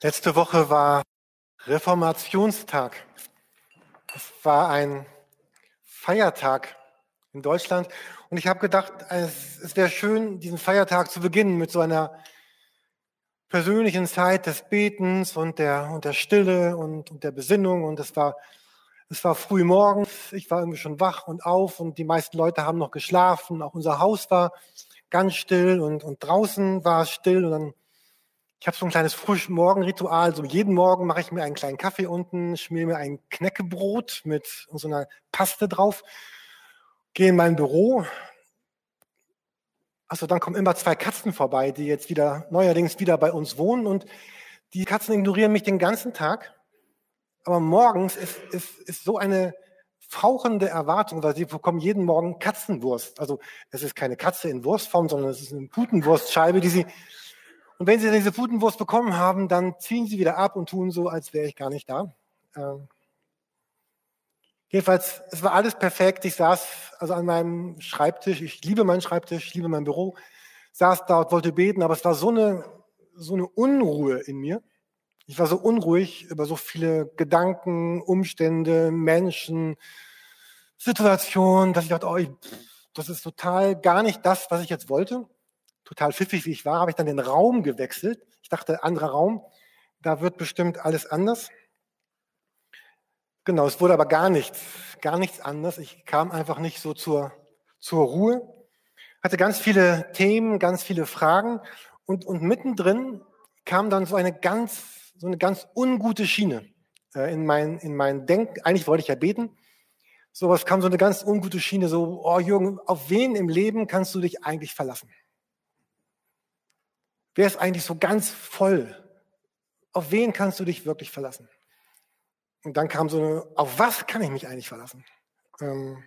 Letzte Woche war Reformationstag. Es war ein Feiertag in Deutschland. Und ich habe gedacht, es, es wäre schön, diesen Feiertag zu beginnen mit so einer persönlichen Zeit des Betens und der, und der Stille und, und der Besinnung. Und es war, es war früh morgens. Ich war irgendwie schon wach und auf und die meisten Leute haben noch geschlafen. Auch unser Haus war ganz still und, und draußen war es still. Und dann ich habe so ein kleines Frühmorgenritual. So jeden Morgen mache ich mir einen kleinen Kaffee unten, schmier mir ein Knäckebrot mit so einer Paste drauf, gehe in mein Büro. Also dann kommen immer zwei Katzen vorbei, die jetzt wieder neuerdings wieder bei uns wohnen und die Katzen ignorieren mich den ganzen Tag. Aber morgens ist, ist, ist so eine fauchende Erwartung, weil sie bekommen jeden Morgen Katzenwurst. Also es ist keine Katze in Wurstform, sondern es ist eine Putenwurstscheibe, die sie und wenn Sie diese Putenwurst bekommen haben, dann ziehen Sie wieder ab und tun so, als wäre ich gar nicht da. Ähm, jedenfalls, es war alles perfekt. Ich saß also an meinem Schreibtisch. Ich liebe meinen Schreibtisch, ich liebe mein Büro. Saß da und wollte beten, aber es war so eine, so eine Unruhe in mir. Ich war so unruhig über so viele Gedanken, Umstände, Menschen, Situationen, dass ich dachte, oh, ich, das ist total gar nicht das, was ich jetzt wollte total pfiffig wie ich war, habe ich dann den Raum gewechselt. Ich dachte, anderer Raum, da wird bestimmt alles anders. Genau, es wurde aber gar nichts, gar nichts anders. Ich kam einfach nicht so zur, zur Ruhe, hatte ganz viele Themen, ganz viele Fragen und, und mittendrin kam dann so eine ganz, so eine ganz ungute Schiene äh, in mein, in mein Denken. Eigentlich wollte ich ja beten. So was kam so eine ganz ungute Schiene, so, oh Jürgen, auf wen im Leben kannst du dich eigentlich verlassen? Wer ist eigentlich so ganz voll? Auf wen kannst du dich wirklich verlassen? Und dann kam so eine, auf was kann ich mich eigentlich verlassen? Ähm,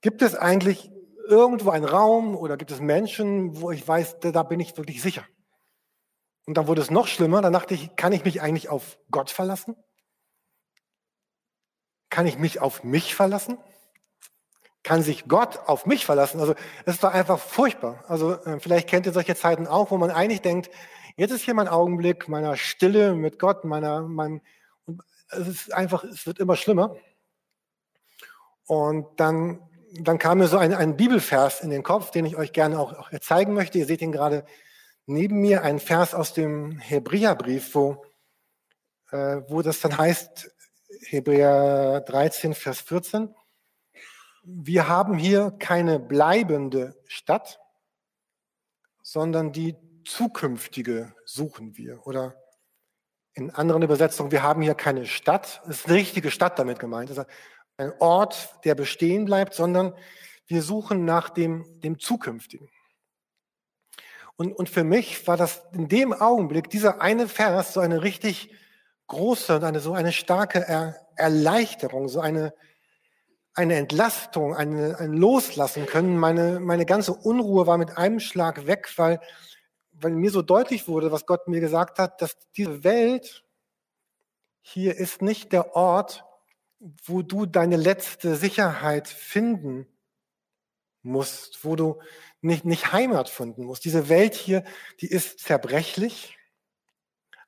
gibt es eigentlich irgendwo einen Raum oder gibt es Menschen, wo ich weiß, da bin ich wirklich sicher? Und dann wurde es noch schlimmer. Dann dachte ich, kann ich mich eigentlich auf Gott verlassen? Kann ich mich auf mich verlassen? Kann sich Gott auf mich verlassen. Also es war einfach furchtbar. Also äh, vielleicht kennt ihr solche Zeiten auch, wo man eigentlich denkt, jetzt ist hier mein Augenblick meiner Stille mit Gott, meiner, mein, es ist einfach, es wird immer schlimmer. Und dann, dann kam mir so ein, ein Bibelvers in den Kopf, den ich euch gerne auch, auch zeigen möchte. Ihr seht ihn gerade neben mir, ein Vers aus dem Hebräerbrief, wo, äh, wo das dann heißt, Hebräer 13, Vers 14 wir haben hier keine bleibende Stadt, sondern die zukünftige suchen wir. Oder in anderen Übersetzungen, wir haben hier keine Stadt, es ist eine richtige Stadt damit gemeint, also ein Ort, der bestehen bleibt, sondern wir suchen nach dem, dem Zukünftigen. Und, und für mich war das in dem Augenblick, dieser eine Vers, so eine richtig große und eine, so eine starke er Erleichterung, so eine, eine Entlastung, eine, ein Loslassen können. Meine, meine ganze Unruhe war mit einem Schlag weg, weil, weil mir so deutlich wurde, was Gott mir gesagt hat, dass diese Welt hier ist nicht der Ort, wo du deine letzte Sicherheit finden musst, wo du nicht, nicht Heimat finden musst. Diese Welt hier, die ist zerbrechlich.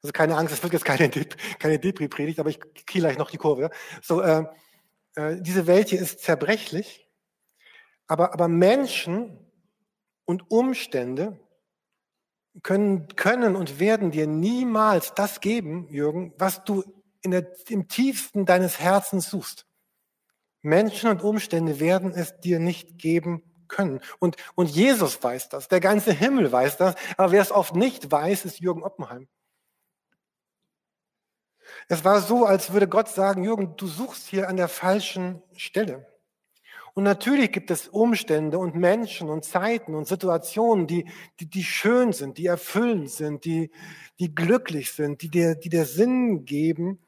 Also keine Angst, es wird jetzt keine, keine Depri-Predigt, aber ich kriege gleich noch die Kurve. So, äh, äh, diese Welt hier ist zerbrechlich, aber, aber Menschen und Umstände können, können und werden dir niemals das geben, Jürgen, was du in der, im tiefsten deines Herzens suchst. Menschen und Umstände werden es dir nicht geben können. Und, und Jesus weiß das, der ganze Himmel weiß das, aber wer es oft nicht weiß, ist Jürgen Oppenheim. Es war so, als würde Gott sagen, Jürgen, du suchst hier an der falschen Stelle. Und natürlich gibt es Umstände und Menschen und Zeiten und Situationen, die, die, die schön sind, die erfüllend sind, die, die glücklich sind, die dir, die dir Sinn geben.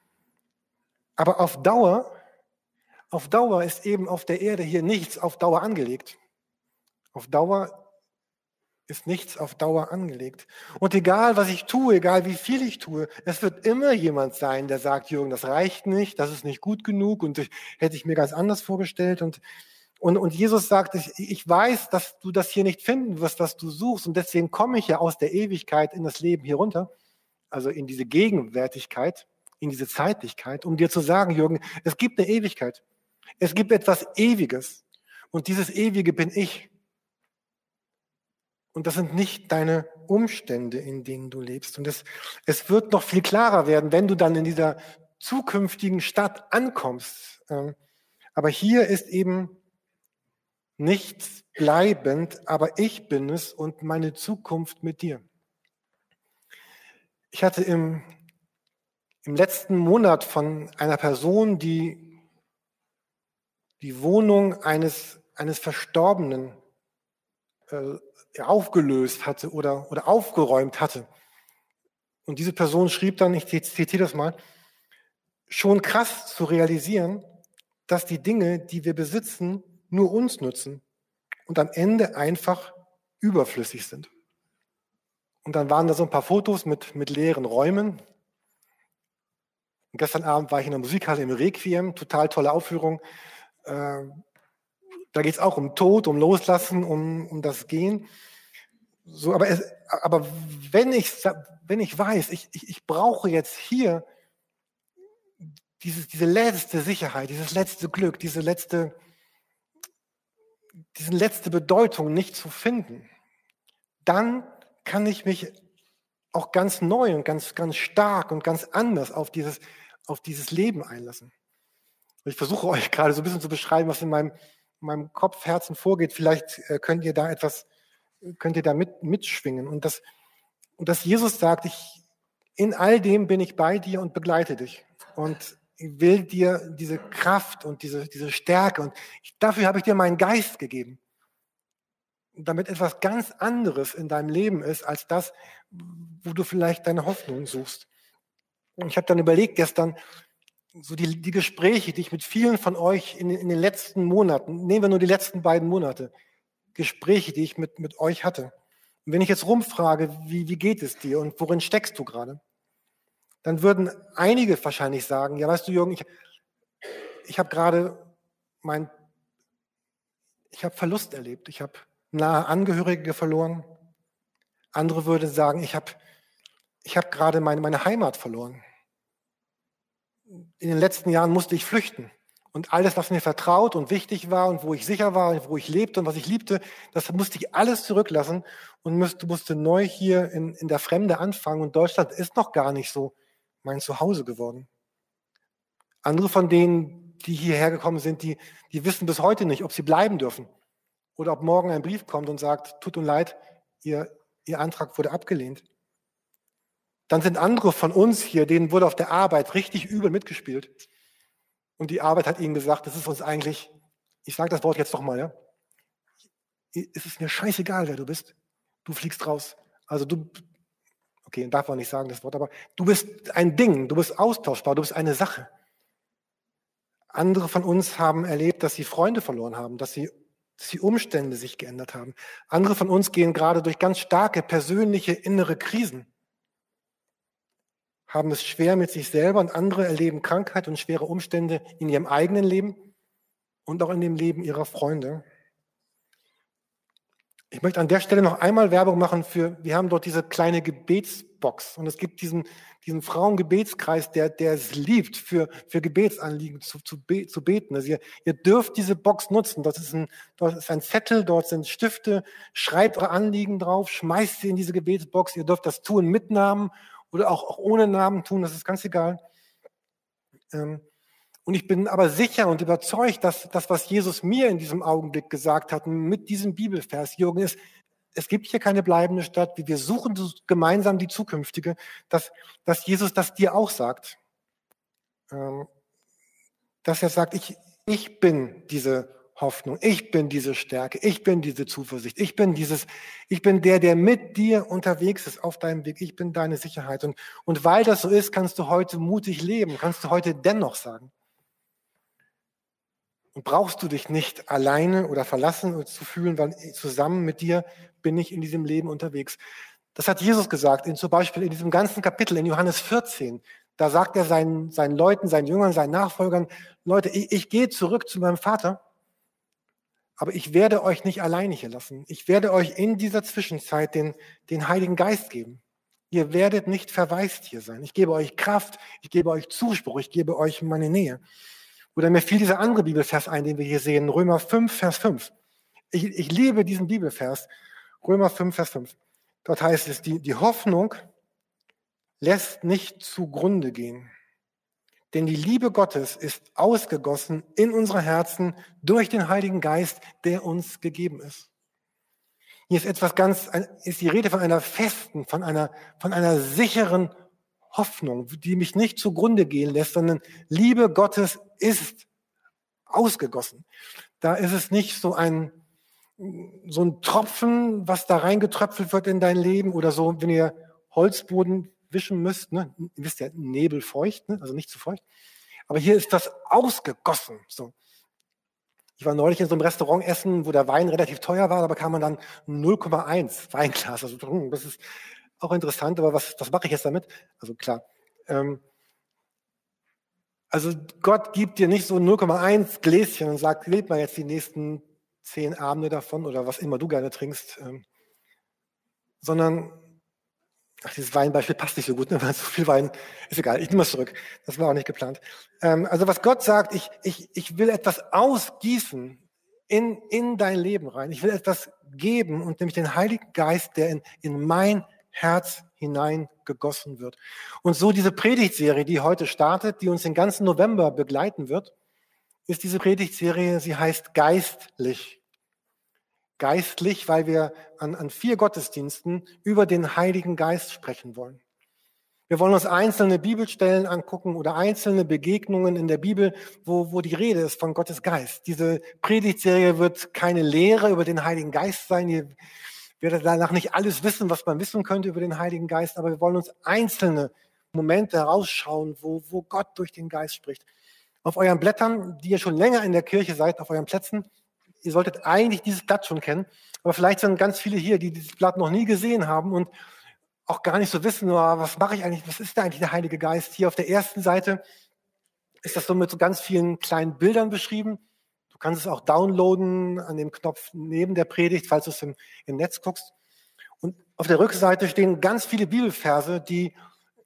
Aber auf Dauer, auf Dauer ist eben auf der Erde hier nichts auf Dauer angelegt. Auf Dauer ist nichts auf Dauer angelegt. Und egal, was ich tue, egal wie viel ich tue, es wird immer jemand sein, der sagt, Jürgen, das reicht nicht, das ist nicht gut genug und das hätte ich mir ganz anders vorgestellt. Und, und, und Jesus sagt, ich, ich weiß, dass du das hier nicht finden wirst, was du suchst und deswegen komme ich ja aus der Ewigkeit in das Leben hier runter. also in diese Gegenwärtigkeit, in diese Zeitlichkeit, um dir zu sagen, Jürgen, es gibt eine Ewigkeit. Es gibt etwas Ewiges. Und dieses Ewige bin ich. Und das sind nicht deine Umstände, in denen du lebst. Und es, es wird noch viel klarer werden, wenn du dann in dieser zukünftigen Stadt ankommst. Ähm, aber hier ist eben nichts bleibend, aber ich bin es und meine Zukunft mit dir. Ich hatte im, im letzten Monat von einer Person, die die Wohnung eines, eines Verstorbenen äh, aufgelöst hatte oder, oder aufgeräumt hatte. Und diese Person schrieb dann, ich zitiere das mal, schon krass zu realisieren, dass die Dinge, die wir besitzen, nur uns nützen und am Ende einfach überflüssig sind. Und dann waren da so ein paar Fotos mit, mit leeren Räumen. Und gestern Abend war ich in der Musikhalle im Requiem, total tolle Aufführung. Äh, da geht es auch um Tod, um Loslassen, um, um das Gehen. So, aber, es, aber wenn, ich, wenn ich weiß, ich, ich, ich brauche jetzt hier dieses, diese letzte Sicherheit, dieses letzte Glück, diese letzte, diese letzte Bedeutung nicht zu finden, dann kann ich mich auch ganz neu und ganz, ganz stark und ganz anders auf dieses, auf dieses Leben einlassen. Ich versuche euch gerade so ein bisschen zu beschreiben, was in meinem in meinem Kopf, Herzen vorgeht. Vielleicht äh, könnt ihr da etwas, könnt ihr da mit, mitschwingen. Und das, und dass Jesus sagt, ich, in all dem bin ich bei dir und begleite dich. Und will dir diese Kraft und diese, diese Stärke und ich, dafür habe ich dir meinen Geist gegeben. Damit etwas ganz anderes in deinem Leben ist, als das, wo du vielleicht deine Hoffnung suchst. Und ich habe dann überlegt gestern, so die, die Gespräche, die ich mit vielen von euch in, in den letzten Monaten, nehmen wir nur die letzten beiden Monate, Gespräche, die ich mit, mit euch hatte. Und wenn ich jetzt rumfrage, wie, wie geht es dir und worin steckst du gerade, dann würden einige wahrscheinlich sagen, ja, weißt du, Jürgen, ich, ich habe gerade mein, ich habe Verlust erlebt, ich habe nahe Angehörige verloren. Andere würden sagen, ich habe ich hab gerade meine, meine Heimat verloren in den letzten Jahren musste ich flüchten. Und alles, was mir vertraut und wichtig war und wo ich sicher war und wo ich lebte und was ich liebte, das musste ich alles zurücklassen und musste, musste neu hier in, in der Fremde anfangen. Und Deutschland ist noch gar nicht so mein Zuhause geworden. Andere von denen, die hierher gekommen sind, die, die wissen bis heute nicht, ob sie bleiben dürfen oder ob morgen ein Brief kommt und sagt, tut uns leid, ihr, ihr Antrag wurde abgelehnt. Dann sind andere von uns hier, denen wurde auf der Arbeit richtig übel mitgespielt. Und die Arbeit hat ihnen gesagt, das ist uns eigentlich, ich sage das Wort jetzt doch mal, ja. Es ist mir scheißegal, wer du bist. Du fliegst raus. Also du, okay, darf man nicht sagen das Wort, aber du bist ein Ding, du bist austauschbar, du bist eine Sache. Andere von uns haben erlebt, dass sie Freunde verloren haben, dass sie, dass die Umstände sich geändert haben. Andere von uns gehen gerade durch ganz starke persönliche innere Krisen haben es schwer mit sich selber und andere erleben Krankheit und schwere Umstände in ihrem eigenen Leben und auch in dem Leben ihrer Freunde. Ich möchte an der Stelle noch einmal Werbung machen für, wir haben dort diese kleine Gebetsbox und es gibt diesen, diesen Frauengebetskreis, der, der es liebt, für, für Gebetsanliegen zu, zu, be, zu beten. Also ihr, ihr dürft diese Box nutzen. Dort ist, ein, dort ist ein Zettel, dort sind Stifte, schreibt eure Anliegen drauf, schmeißt sie in diese Gebetsbox. Ihr dürft das tun mit Namen oder auch, auch ohne Namen tun, das ist ganz egal. Ähm, und ich bin aber sicher und überzeugt, dass das, was Jesus mir in diesem Augenblick gesagt hat, mit diesem Bibelvers, Jürgen, ist, es gibt hier keine bleibende Stadt, wir suchen gemeinsam die zukünftige, dass, dass Jesus das dir auch sagt. Ähm, dass er sagt, ich, ich bin diese Hoffnung. Ich bin diese Stärke. Ich bin diese Zuversicht. Ich bin dieses, ich bin der, der mit dir unterwegs ist auf deinem Weg. Ich bin deine Sicherheit. Und, und weil das so ist, kannst du heute mutig leben. Kannst du heute dennoch sagen. Und brauchst du dich nicht alleine oder verlassen zu fühlen, weil zusammen mit dir bin ich in diesem Leben unterwegs. Das hat Jesus gesagt, in, zum Beispiel in diesem ganzen Kapitel in Johannes 14. Da sagt er seinen, seinen Leuten, seinen Jüngern, seinen Nachfolgern, Leute, ich, ich gehe zurück zu meinem Vater aber ich werde euch nicht alleine hier lassen. Ich werde euch in dieser Zwischenzeit den, den Heiligen Geist geben. Ihr werdet nicht verwaist hier sein. Ich gebe euch Kraft, ich gebe euch Zuspruch, ich gebe euch meine Nähe. Oder mir fiel dieser andere Bibelvers ein, den wir hier sehen, Römer 5, Vers 5. Ich, ich liebe diesen Bibelvers, Römer 5, Vers 5. Dort heißt es, die, die Hoffnung lässt nicht zugrunde gehen. Denn die Liebe Gottes ist ausgegossen in unsere Herzen durch den Heiligen Geist, der uns gegeben ist. Hier ist etwas ganz, ist die Rede von einer festen, von einer, von einer sicheren Hoffnung, die mich nicht zugrunde gehen lässt, sondern Liebe Gottes ist ausgegossen. Da ist es nicht so ein, so ein Tropfen, was da reingetröpfelt wird in dein Leben oder so, wenn ihr Holzboden wischen müsst, ne? ihr wisst ja, Nebel feucht, ne? also nicht zu feucht. Aber hier ist das ausgegossen. So. Ich war neulich in so einem Restaurant essen, wo der Wein relativ teuer war, da bekam man dann 0,1 Weinglas. Also das ist auch interessant, aber was, was mache ich jetzt damit? Also klar. Ähm, also Gott gibt dir nicht so 0,1 Gläschen und sagt, lebt mal jetzt die nächsten zehn Abende davon oder was immer du gerne trinkst, ähm, sondern Ach, dieses Weinbeispiel passt nicht so gut, ne? weil so viel Wein ist egal. Ich nehme es zurück. Das war auch nicht geplant. Ähm, also was Gott sagt, ich, ich, ich will etwas ausgießen in, in dein Leben rein. Ich will etwas geben und nämlich den Heiligen Geist, der in, in mein Herz hineingegossen wird. Und so diese Predigtserie, die heute startet, die uns den ganzen November begleiten wird, ist diese Predigtserie, sie heißt Geistlich geistlich, weil wir an, an vier Gottesdiensten über den Heiligen Geist sprechen wollen. Wir wollen uns einzelne Bibelstellen angucken oder einzelne Begegnungen in der Bibel, wo, wo die Rede ist von Gottes Geist. Diese Predigtserie wird keine Lehre über den Heiligen Geist sein. Ihr werdet danach nicht alles wissen, was man wissen könnte über den Heiligen Geist, aber wir wollen uns einzelne Momente herausschauen, wo, wo Gott durch den Geist spricht. Auf euren Blättern, die ihr schon länger in der Kirche seid, auf euren Plätzen, ihr solltet eigentlich dieses Blatt schon kennen, aber vielleicht sind ganz viele hier, die dieses Blatt noch nie gesehen haben und auch gar nicht so wissen, oh, was mache ich eigentlich, was ist da eigentlich der Heilige Geist? Hier auf der ersten Seite ist das so mit so ganz vielen kleinen Bildern beschrieben. Du kannst es auch downloaden an dem Knopf neben der Predigt, falls du es im, im Netz guckst. Und auf der Rückseite stehen ganz viele Bibelverse, die,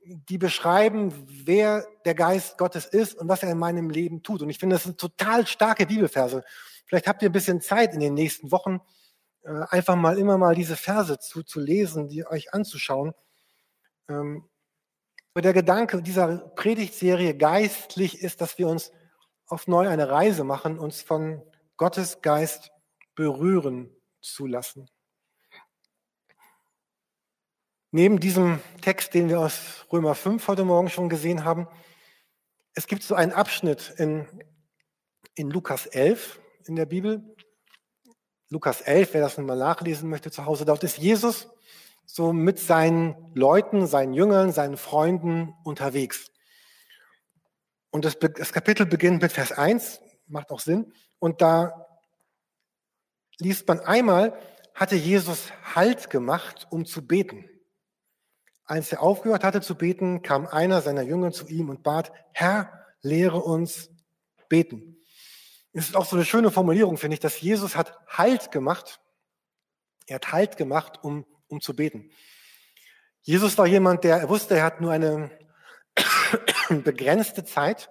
die beschreiben, wer der Geist Gottes ist und was er in meinem Leben tut. Und ich finde, das sind total starke Bibelverse. Vielleicht habt ihr ein bisschen Zeit in den nächsten Wochen, äh, einfach mal immer mal diese Verse zu, zu lesen, die euch anzuschauen. Ähm, der Gedanke dieser Predigtserie geistlich ist, dass wir uns auf neu eine Reise machen, uns von Gottes Geist berühren zu lassen. Neben diesem Text, den wir aus Römer 5 heute Morgen schon gesehen haben, es gibt so einen Abschnitt in, in Lukas 11, in der Bibel. Lukas 11, wer das mal nachlesen möchte zu Hause, dort ist Jesus so mit seinen Leuten, seinen Jüngern, seinen Freunden unterwegs. Und das, das Kapitel beginnt mit Vers 1, macht auch Sinn. Und da liest man einmal, hatte Jesus Halt gemacht, um zu beten. Als er aufgehört hatte zu beten, kam einer seiner Jünger zu ihm und bat, Herr, lehre uns beten. Es ist auch so eine schöne Formulierung, finde ich, dass Jesus hat Halt gemacht. Er hat Halt gemacht, um, um zu beten. Jesus war jemand, der er wusste, er hat nur eine begrenzte Zeit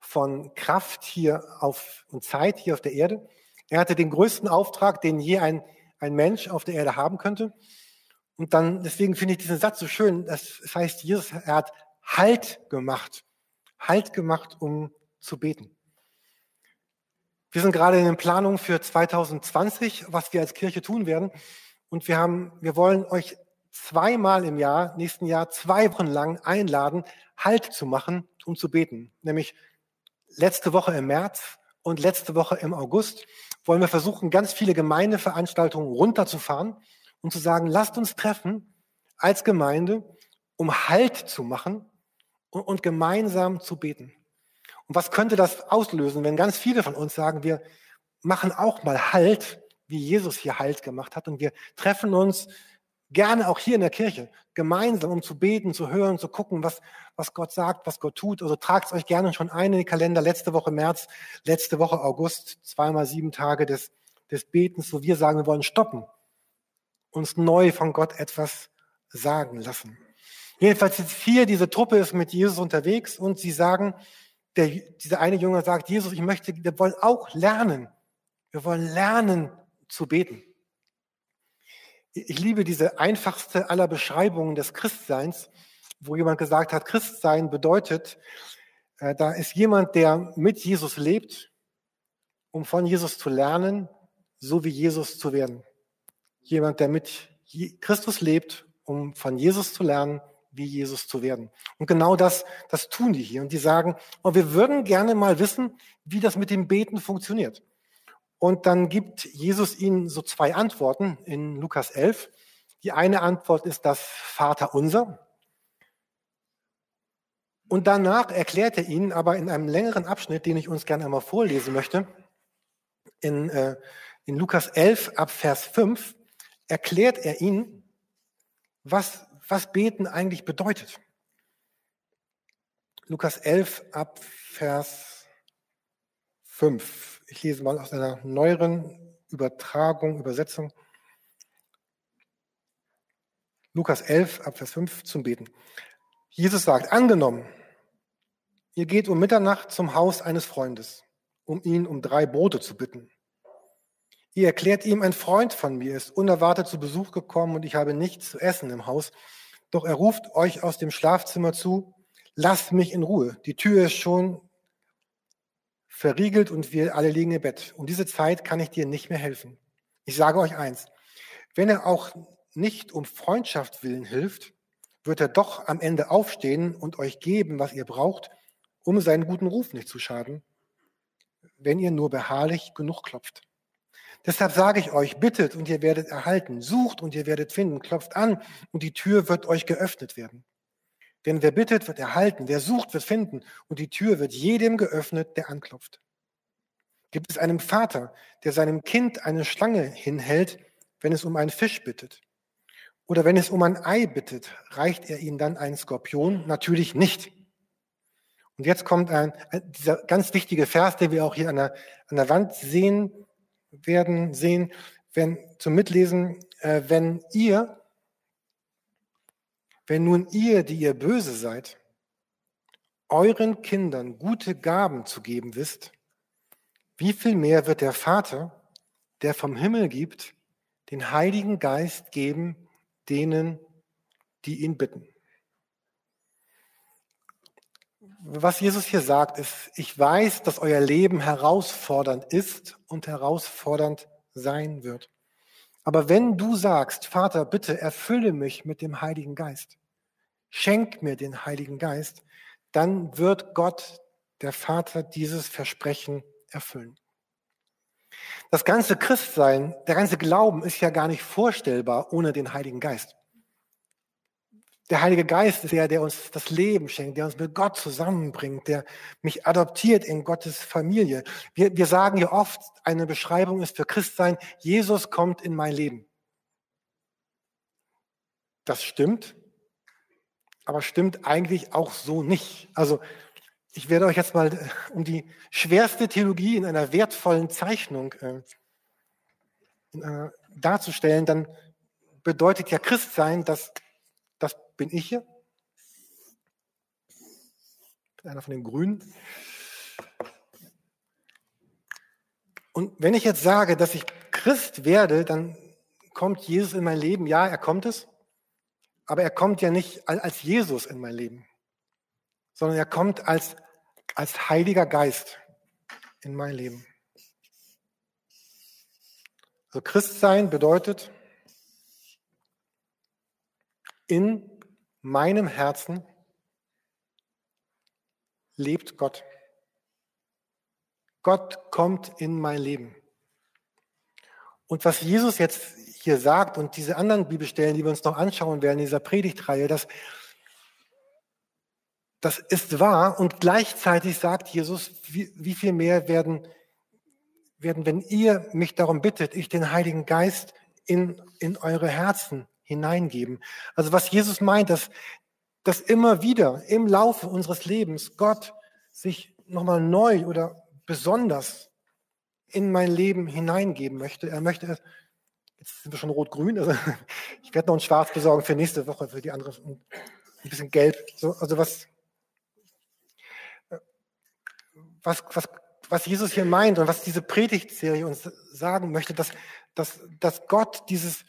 von Kraft hier auf und Zeit hier auf der Erde. Er hatte den größten Auftrag, den je ein, ein Mensch auf der Erde haben könnte. Und dann, deswegen finde ich diesen Satz so schön. Das heißt, Jesus, er hat Halt gemacht. Halt gemacht, um zu beten. Wir sind gerade in den Planungen für 2020, was wir als Kirche tun werden. Und wir haben, wir wollen euch zweimal im Jahr, nächsten Jahr, zwei Wochen lang einladen, Halt zu machen, um zu beten. Nämlich letzte Woche im März und letzte Woche im August wollen wir versuchen, ganz viele Gemeindeveranstaltungen runterzufahren und zu sagen, lasst uns treffen als Gemeinde, um Halt zu machen und, und gemeinsam zu beten. Und was könnte das auslösen, wenn ganz viele von uns sagen, wir machen auch mal Halt, wie Jesus hier Halt gemacht hat und wir treffen uns gerne auch hier in der Kirche gemeinsam, um zu beten, zu hören, zu gucken, was, was Gott sagt, was Gott tut. Also tragt euch gerne schon ein in den Kalender. Letzte Woche März, letzte Woche August, zweimal sieben Tage des, des Betens, wo wir sagen, wir wollen stoppen, uns neu von Gott etwas sagen lassen. Jedenfalls jetzt hier, diese Truppe ist mit Jesus unterwegs und sie sagen, der, dieser eine Junge sagt, Jesus, ich möchte, wir wollen auch lernen. Wir wollen lernen zu beten. Ich liebe diese einfachste aller Beschreibungen des Christseins, wo jemand gesagt hat, Christsein bedeutet, äh, da ist jemand, der mit Jesus lebt, um von Jesus zu lernen, so wie Jesus zu werden. Jemand, der mit Christus lebt, um von Jesus zu lernen, wie Jesus zu werden. Und genau das, das tun die hier. Und die sagen, oh, wir würden gerne mal wissen, wie das mit dem Beten funktioniert. Und dann gibt Jesus ihnen so zwei Antworten in Lukas 11. Die eine Antwort ist das Vater unser. Und danach erklärt er ihnen aber in einem längeren Abschnitt, den ich uns gerne einmal vorlesen möchte, in, äh, in Lukas 11 ab Vers 5, erklärt er ihnen, was, was Beten eigentlich bedeutet. Lukas 11 ab Vers 5. Ich lese mal aus einer neueren Übertragung, Übersetzung. Lukas 11 ab Vers 5 zum Beten. Jesus sagt, angenommen, ihr geht um Mitternacht zum Haus eines Freundes, um ihn um drei Brote zu bitten. Ihr erklärt ihm, ein Freund von mir ist unerwartet zu Besuch gekommen und ich habe nichts zu essen im Haus. Doch er ruft euch aus dem Schlafzimmer zu, lasst mich in Ruhe. Die Tür ist schon verriegelt und wir alle liegen im Bett. Um diese Zeit kann ich dir nicht mehr helfen. Ich sage euch eins, wenn er auch nicht um Freundschaft willen hilft, wird er doch am Ende aufstehen und euch geben, was ihr braucht, um seinen guten Ruf nicht zu schaden, wenn ihr nur beharrlich genug klopft. Deshalb sage ich euch, bittet und ihr werdet erhalten, sucht und ihr werdet finden, klopft an und die Tür wird euch geöffnet werden. Denn wer bittet, wird erhalten, wer sucht, wird finden und die Tür wird jedem geöffnet, der anklopft. Gibt es einen Vater, der seinem Kind eine Schlange hinhält, wenn es um einen Fisch bittet? Oder wenn es um ein Ei bittet, reicht er ihm dann einen Skorpion? Natürlich nicht. Und jetzt kommt ein, dieser ganz wichtige Vers, den wir auch hier an der, an der Wand sehen, werden sehen, wenn, zum Mitlesen, äh, wenn ihr, wenn nun ihr, die ihr böse seid, euren Kindern gute Gaben zu geben wisst, wie viel mehr wird der Vater, der vom Himmel gibt, den Heiligen Geist geben denen, die ihn bitten. Was Jesus hier sagt, ist, ich weiß, dass euer Leben herausfordernd ist und herausfordernd sein wird. Aber wenn du sagst, Vater, bitte erfülle mich mit dem Heiligen Geist, schenk mir den Heiligen Geist, dann wird Gott, der Vater, dieses Versprechen erfüllen. Das ganze Christsein, der ganze Glauben ist ja gar nicht vorstellbar ohne den Heiligen Geist. Der Heilige Geist ist der, der uns das Leben schenkt, der uns mit Gott zusammenbringt, der mich adoptiert in Gottes Familie. Wir, wir sagen ja oft, eine Beschreibung ist für Christsein, Jesus kommt in mein Leben. Das stimmt, aber stimmt eigentlich auch so nicht. Also ich werde euch jetzt mal äh, um die schwerste Theologie in einer wertvollen Zeichnung äh, in einer, darzustellen, dann bedeutet ja Christsein, dass das bin ich hier. Einer von den Grünen. Und wenn ich jetzt sage, dass ich Christ werde, dann kommt Jesus in mein Leben. Ja, er kommt es. Aber er kommt ja nicht als Jesus in mein Leben, sondern er kommt als als Heiliger Geist in mein Leben. Also Christsein bedeutet, in meinem Herzen lebt Gott. Gott kommt in mein Leben. Und was Jesus jetzt hier sagt und diese anderen Bibelstellen, die wir uns noch anschauen werden in dieser Predigtreihe, das das ist wahr und gleichzeitig sagt Jesus, wie, wie viel mehr werden, werden, wenn ihr mich darum bittet, ich den Heiligen Geist in, in eure Herzen hineingeben. Also was Jesus meint, dass, dass immer wieder im Laufe unseres Lebens Gott sich nochmal neu oder besonders in mein Leben hineingeben möchte. Er möchte Jetzt sind wir schon rot-grün. Also ich werde noch ein Schwarz besorgen für nächste Woche, für die andere. Ein bisschen gelb. So, also was, was, was, was Jesus hier meint und was diese Predigtserie uns sagen möchte, dass, dass, dass Gott dieses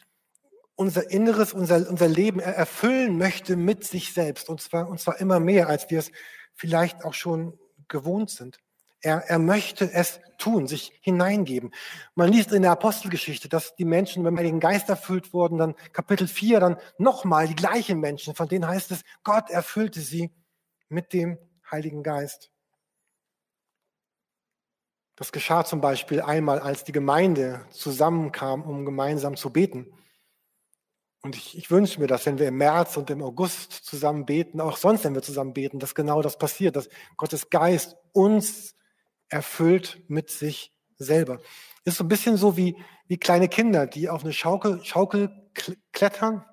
unser Inneres, unser, unser Leben erfüllen möchte mit sich selbst. Und zwar, und zwar immer mehr, als wir es vielleicht auch schon gewohnt sind. Er, er möchte es tun, sich hineingeben. Man liest in der Apostelgeschichte, dass die Menschen mit dem Heiligen Geist erfüllt wurden, dann Kapitel 4, dann nochmal die gleichen Menschen, von denen heißt es, Gott erfüllte sie mit dem Heiligen Geist. Das geschah zum Beispiel einmal, als die Gemeinde zusammenkam, um gemeinsam zu beten. Und ich, ich wünsche mir das, wenn wir im März und im August zusammen beten, auch sonst, wenn wir zusammen beten, dass genau das passiert, dass Gottes Geist uns erfüllt mit sich selber. Ist so ein bisschen so wie, wie kleine Kinder, die auf eine Schaukel, Schaukel klettern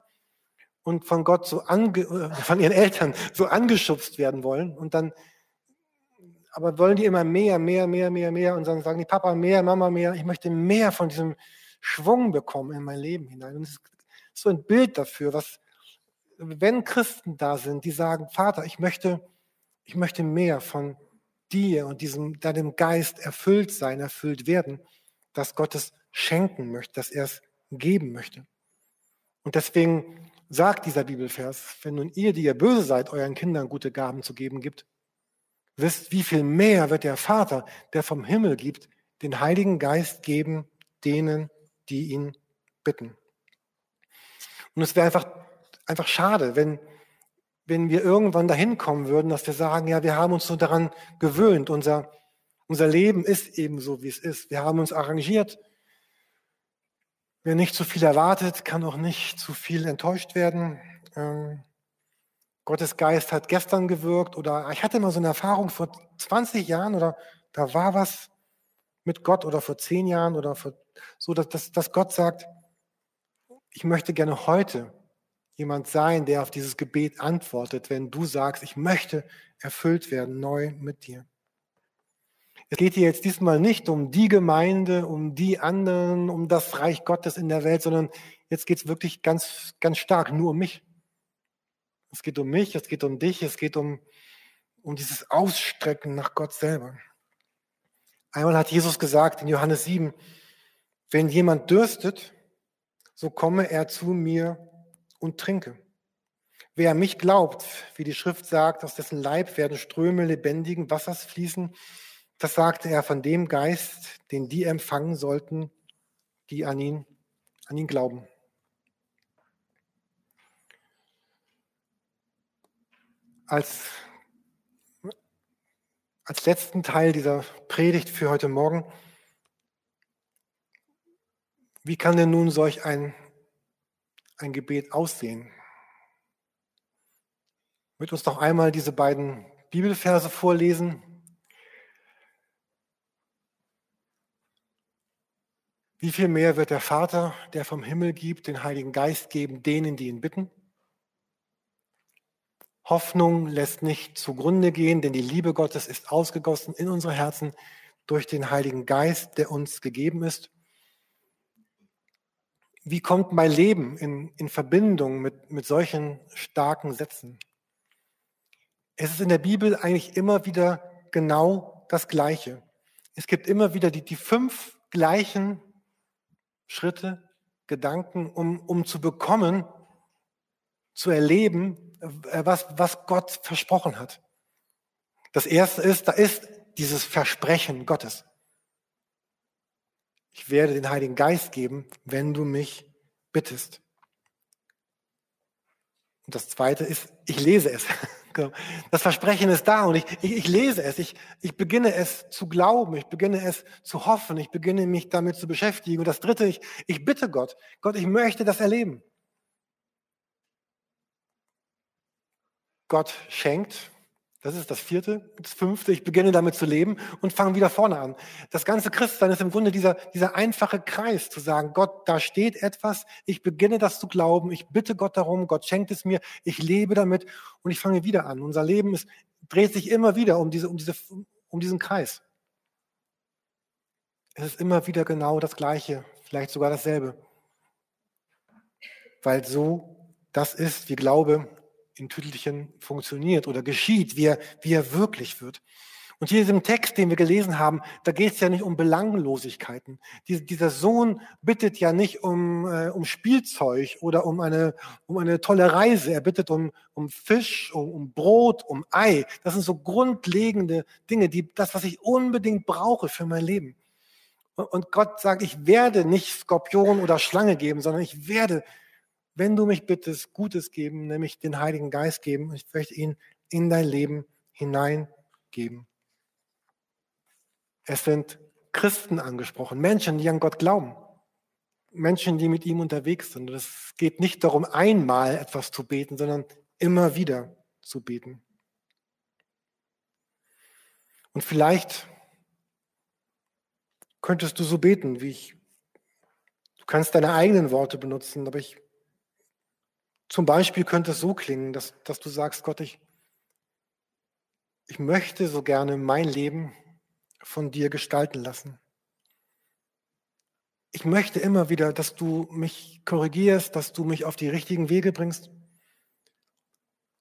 und von Gott so ange, äh, von ihren Eltern so angeschubst werden wollen und dann aber wollen die immer mehr, mehr, mehr, mehr, mehr und dann sagen die Papa mehr, Mama mehr, ich möchte mehr von diesem Schwung bekommen in mein Leben hinein. Und es so ein Bild dafür, was, wenn Christen da sind, die sagen, Vater, ich möchte, ich möchte mehr von dir und diesem, deinem Geist erfüllt sein, erfüllt werden, dass Gott es schenken möchte, dass er es geben möchte. Und deswegen sagt dieser Bibelvers, wenn nun ihr, die ihr böse seid, euren Kindern gute Gaben zu geben gibt, wisst, wie viel mehr wird der Vater, der vom Himmel gibt, den Heiligen Geist geben denen, die ihn bitten. Und es wäre einfach, einfach schade, wenn, wenn wir irgendwann dahin kommen würden, dass wir sagen, ja, wir haben uns so daran gewöhnt. Unser, unser Leben ist eben so, wie es ist. Wir haben uns arrangiert. Wer nicht zu viel erwartet, kann auch nicht zu viel enttäuscht werden. Ähm, Gottes Geist hat gestern gewirkt oder ich hatte mal so eine Erfahrung vor 20 Jahren oder da war was mit Gott oder vor 10 Jahren oder vor, so, dass, dass Gott sagt, ich möchte gerne heute jemand sein, der auf dieses Gebet antwortet, wenn du sagst, ich möchte erfüllt werden, neu mit dir. Es geht hier jetzt diesmal nicht um die Gemeinde, um die anderen, um das Reich Gottes in der Welt, sondern jetzt geht es wirklich ganz, ganz stark nur um mich. Es geht um mich, es geht um dich, es geht um, um dieses Ausstrecken nach Gott selber. Einmal hat Jesus gesagt in Johannes 7, wenn jemand dürstet, so komme er zu mir und trinke. Wer an mich glaubt, wie die Schrift sagt, aus dessen Leib werden Ströme lebendigen Wassers fließen, das sagte er von dem Geist, den die empfangen sollten, die an ihn, an ihn glauben. Als, als letzten Teil dieser Predigt für heute Morgen wie kann denn nun solch ein, ein Gebet aussehen? Mit uns noch einmal diese beiden Bibelverse vorlesen. Wie viel mehr wird der Vater, der vom Himmel gibt, den Heiligen Geist geben, denen, die ihn bitten? Hoffnung lässt nicht zugrunde gehen, denn die Liebe Gottes ist ausgegossen in unsere Herzen durch den Heiligen Geist, der uns gegeben ist wie kommt mein Leben in, in Verbindung mit, mit solchen starken Sätzen? Es ist in der Bibel eigentlich immer wieder genau das Gleiche. Es gibt immer wieder die, die fünf gleichen Schritte, Gedanken, um, um zu bekommen, zu erleben, äh, was, was Gott versprochen hat. Das erste ist, da ist dieses Versprechen Gottes. Ich werde den Heiligen Geist geben, wenn du mich bittest. Und das Zweite ist, ich lese es. Genau. Das Versprechen ist da und ich, ich, ich, lese es. Ich, ich beginne es zu glauben. Ich beginne es zu hoffen. Ich beginne mich damit zu beschäftigen. Und das Dritte, ich, ich bitte Gott. Gott, ich möchte das erleben. Gott schenkt das ist das vierte. Das fünfte, ich beginne damit zu leben und fange wieder vorne an. Das ganze Christsein ist im Grunde dieser, dieser einfache Kreis, zu sagen, Gott, da steht etwas, ich beginne das zu glauben, ich bitte Gott darum, Gott schenkt es mir, ich lebe damit und ich fange wieder an. Unser Leben ist, dreht sich immer wieder um, diese, um, diese, um diesen Kreis. Es ist immer wieder genau das Gleiche, vielleicht sogar dasselbe. weil so das ist, wie Glaube in Tüdelchen funktioniert oder geschieht, wie er, wie er wirklich wird. Und hier in diesem Text, den wir gelesen haben, da geht es ja nicht um Belanglosigkeiten. Dies, dieser Sohn bittet ja nicht um, äh, um Spielzeug oder um eine, um eine tolle Reise. Er bittet um, um Fisch, um, um Brot, um Ei. Das sind so grundlegende Dinge, die, das, was ich unbedingt brauche für mein Leben. Und Gott sagt, ich werde nicht Skorpion oder Schlange geben, sondern ich werde, wenn du mich bittest, Gutes geben, nämlich den Heiligen Geist geben. Ich möchte ihn in dein Leben hineingeben. Es sind Christen angesprochen, Menschen, die an Gott glauben, Menschen, die mit ihm unterwegs sind. es geht nicht darum, einmal etwas zu beten, sondern immer wieder zu beten. Und vielleicht könntest du so beten, wie ich. Du kannst deine eigenen Worte benutzen, aber ich zum Beispiel könnte es so klingen, dass, dass du sagst, Gott, ich, ich möchte so gerne mein Leben von dir gestalten lassen. Ich möchte immer wieder, dass du mich korrigierst, dass du mich auf die richtigen Wege bringst.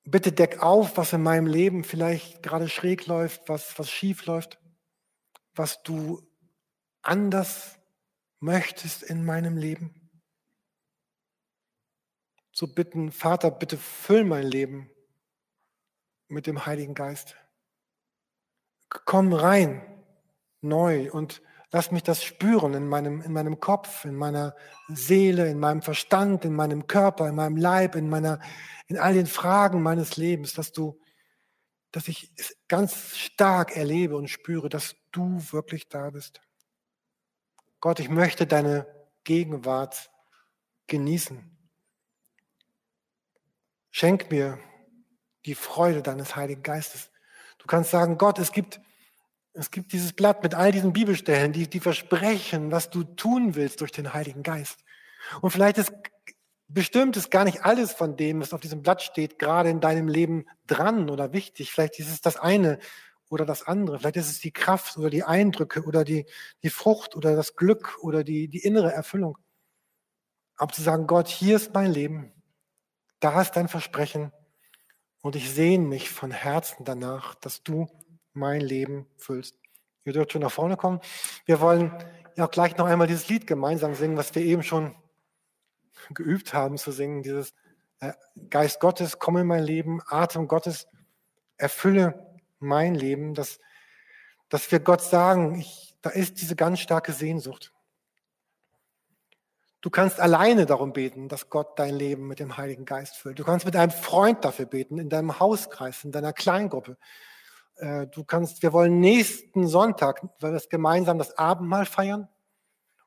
Bitte deck auf, was in meinem Leben vielleicht gerade schräg läuft, was, was schief läuft, was du anders möchtest in meinem Leben. So bitten, Vater, bitte füll mein Leben mit dem Heiligen Geist. Komm rein neu und lass mich das spüren in meinem, in meinem Kopf, in meiner Seele, in meinem Verstand, in meinem Körper, in meinem Leib, in meiner, in all den Fragen meines Lebens, dass du, dass ich es ganz stark erlebe und spüre, dass du wirklich da bist. Gott, ich möchte deine Gegenwart genießen. Schenk mir die Freude deines Heiligen Geistes. Du kannst sagen, Gott, es gibt es gibt dieses Blatt mit all diesen Bibelstellen, die, die versprechen, was du tun willst durch den Heiligen Geist. Und vielleicht ist bestimmt ist gar nicht alles von dem, was auf diesem Blatt steht, gerade in deinem Leben dran oder wichtig. Vielleicht ist es das eine oder das andere. Vielleicht ist es die Kraft oder die Eindrücke oder die, die Frucht oder das Glück oder die, die innere Erfüllung. Aber zu sagen, Gott, hier ist mein Leben, da ist dein Versprechen und ich sehne mich von Herzen danach, dass du mein Leben füllst. Ihr dürft schon nach vorne kommen. Wir wollen ja gleich noch einmal dieses Lied gemeinsam singen, was wir eben schon geübt haben zu singen. Dieses äh, Geist Gottes, komm in mein Leben, Atem Gottes, erfülle mein Leben, dass, dass wir Gott sagen, ich, da ist diese ganz starke Sehnsucht. Du kannst alleine darum beten, dass Gott dein Leben mit dem Heiligen Geist füllt. Du kannst mit einem Freund dafür beten, in deinem Hauskreis, in deiner Kleingruppe. Äh, du kannst, wir wollen nächsten Sonntag, weil wir das gemeinsam das Abendmahl feiern.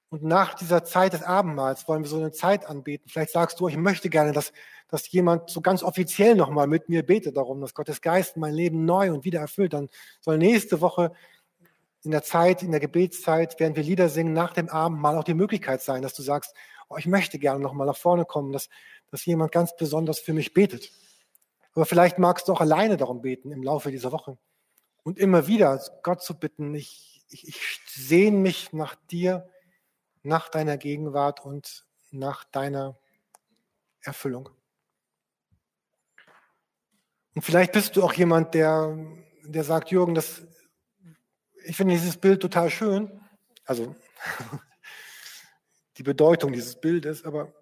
Und nach dieser Zeit des Abendmahls wollen wir so eine Zeit anbeten. Vielleicht sagst du, ich möchte gerne, dass, dass jemand so ganz offiziell nochmal mit mir betet darum, dass Gottes Geist mein Leben neu und wieder erfüllt. Dann soll nächste Woche in der Zeit, in der Gebetszeit, während wir Lieder singen, nach dem Abendmahl auch die Möglichkeit sein, dass du sagst, oh, ich möchte gerne nochmal nach vorne kommen, dass, dass jemand ganz besonders für mich betet. Aber vielleicht magst du auch alleine darum beten im Laufe dieser Woche und immer wieder Gott zu bitten, ich, ich, ich sehne mich nach dir, nach deiner Gegenwart und nach deiner Erfüllung. Und vielleicht bist du auch jemand, der, der sagt, Jürgen, das, ich finde dieses Bild total schön. Also die Bedeutung dieses Bildes, aber,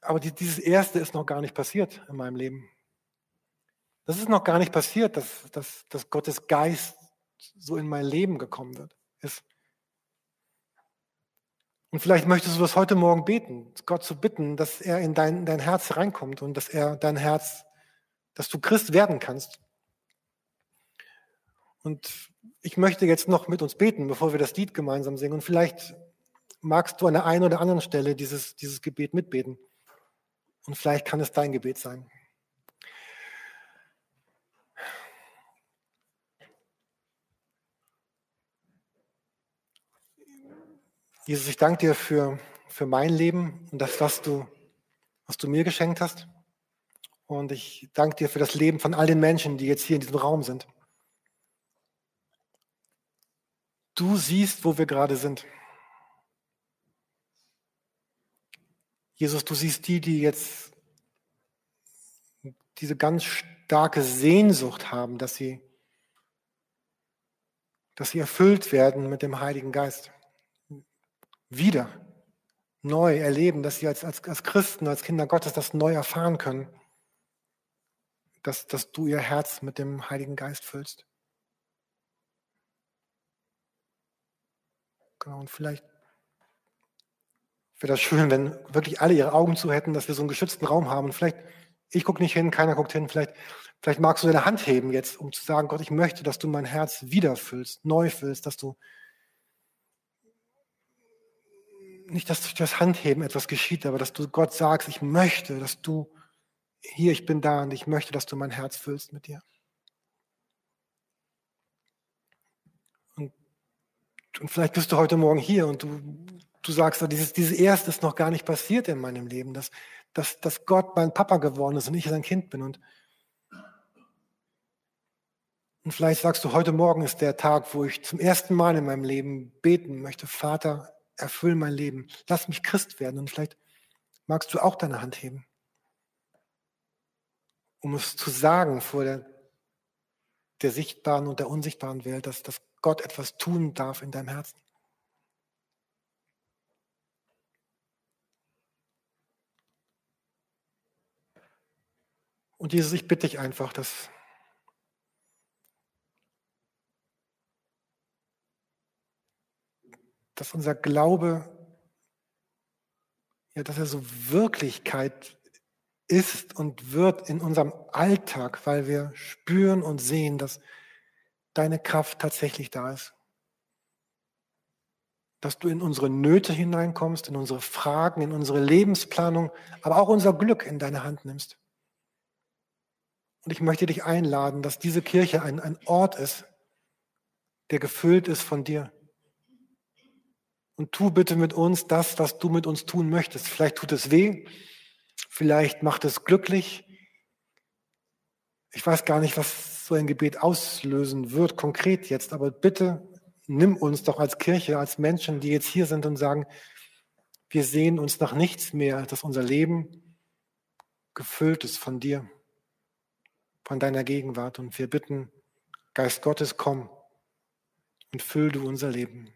aber dieses Erste ist noch gar nicht passiert in meinem Leben. Das ist noch gar nicht passiert, dass, dass, dass Gottes Geist so in mein Leben gekommen wird. Ist. Und vielleicht möchtest du das heute Morgen beten, Gott zu bitten, dass er in dein, dein Herz reinkommt und dass er dein Herz, dass du Christ werden kannst. Und ich möchte jetzt noch mit uns beten, bevor wir das Lied gemeinsam singen. Und vielleicht magst du an der einen oder anderen Stelle dieses, dieses Gebet mitbeten. Und vielleicht kann es dein Gebet sein. Jesus, ich danke dir für, für mein Leben und das, was du, was du mir geschenkt hast. Und ich danke dir für das Leben von all den Menschen, die jetzt hier in diesem Raum sind. Du siehst, wo wir gerade sind. Jesus, du siehst die, die jetzt diese ganz starke Sehnsucht haben, dass sie, dass sie erfüllt werden mit dem Heiligen Geist. Wieder neu erleben, dass sie als, als, als Christen, als Kinder Gottes das neu erfahren können, dass, dass du ihr Herz mit dem Heiligen Geist füllst. Genau, und vielleicht wäre das schön, wenn wirklich alle ihre Augen zu hätten, dass wir so einen geschützten Raum haben. Und vielleicht, ich gucke nicht hin, keiner guckt hin, vielleicht, vielleicht magst du deine Hand heben jetzt, um zu sagen, Gott, ich möchte, dass du mein Herz wieder füllst, neu füllst, dass du nicht, dass durch das Handheben etwas geschieht, aber dass du Gott sagst, ich möchte, dass du hier, ich bin da und ich möchte, dass du mein Herz füllst mit dir. Und vielleicht bist du heute Morgen hier und du, du sagst, dieses, dieses Erste ist noch gar nicht passiert in meinem Leben, dass, dass, dass Gott mein Papa geworden ist und ich sein Kind bin. Und, und vielleicht sagst du, heute Morgen ist der Tag, wo ich zum ersten Mal in meinem Leben beten möchte, Vater, erfüll mein Leben, lass mich Christ werden. Und vielleicht magst du auch deine Hand heben um es zu sagen vor der, der sichtbaren und der unsichtbaren Welt, dass, dass Gott etwas tun darf in deinem Herzen. Und Jesus, ich bitte dich einfach, dass, dass unser Glaube, ja, dass er so Wirklichkeit ist und wird in unserem Alltag, weil wir spüren und sehen, dass deine Kraft tatsächlich da ist. Dass du in unsere Nöte hineinkommst, in unsere Fragen, in unsere Lebensplanung, aber auch unser Glück in deine Hand nimmst. Und ich möchte dich einladen, dass diese Kirche ein, ein Ort ist, der gefüllt ist von dir. Und tu bitte mit uns das, was du mit uns tun möchtest. Vielleicht tut es weh, Vielleicht macht es glücklich. Ich weiß gar nicht, was so ein Gebet auslösen wird, konkret jetzt, aber bitte nimm uns doch als Kirche, als Menschen, die jetzt hier sind und sagen, wir sehen uns nach nichts mehr, dass unser Leben gefüllt ist von dir, von deiner Gegenwart. Und wir bitten, Geist Gottes, komm und füll du unser Leben.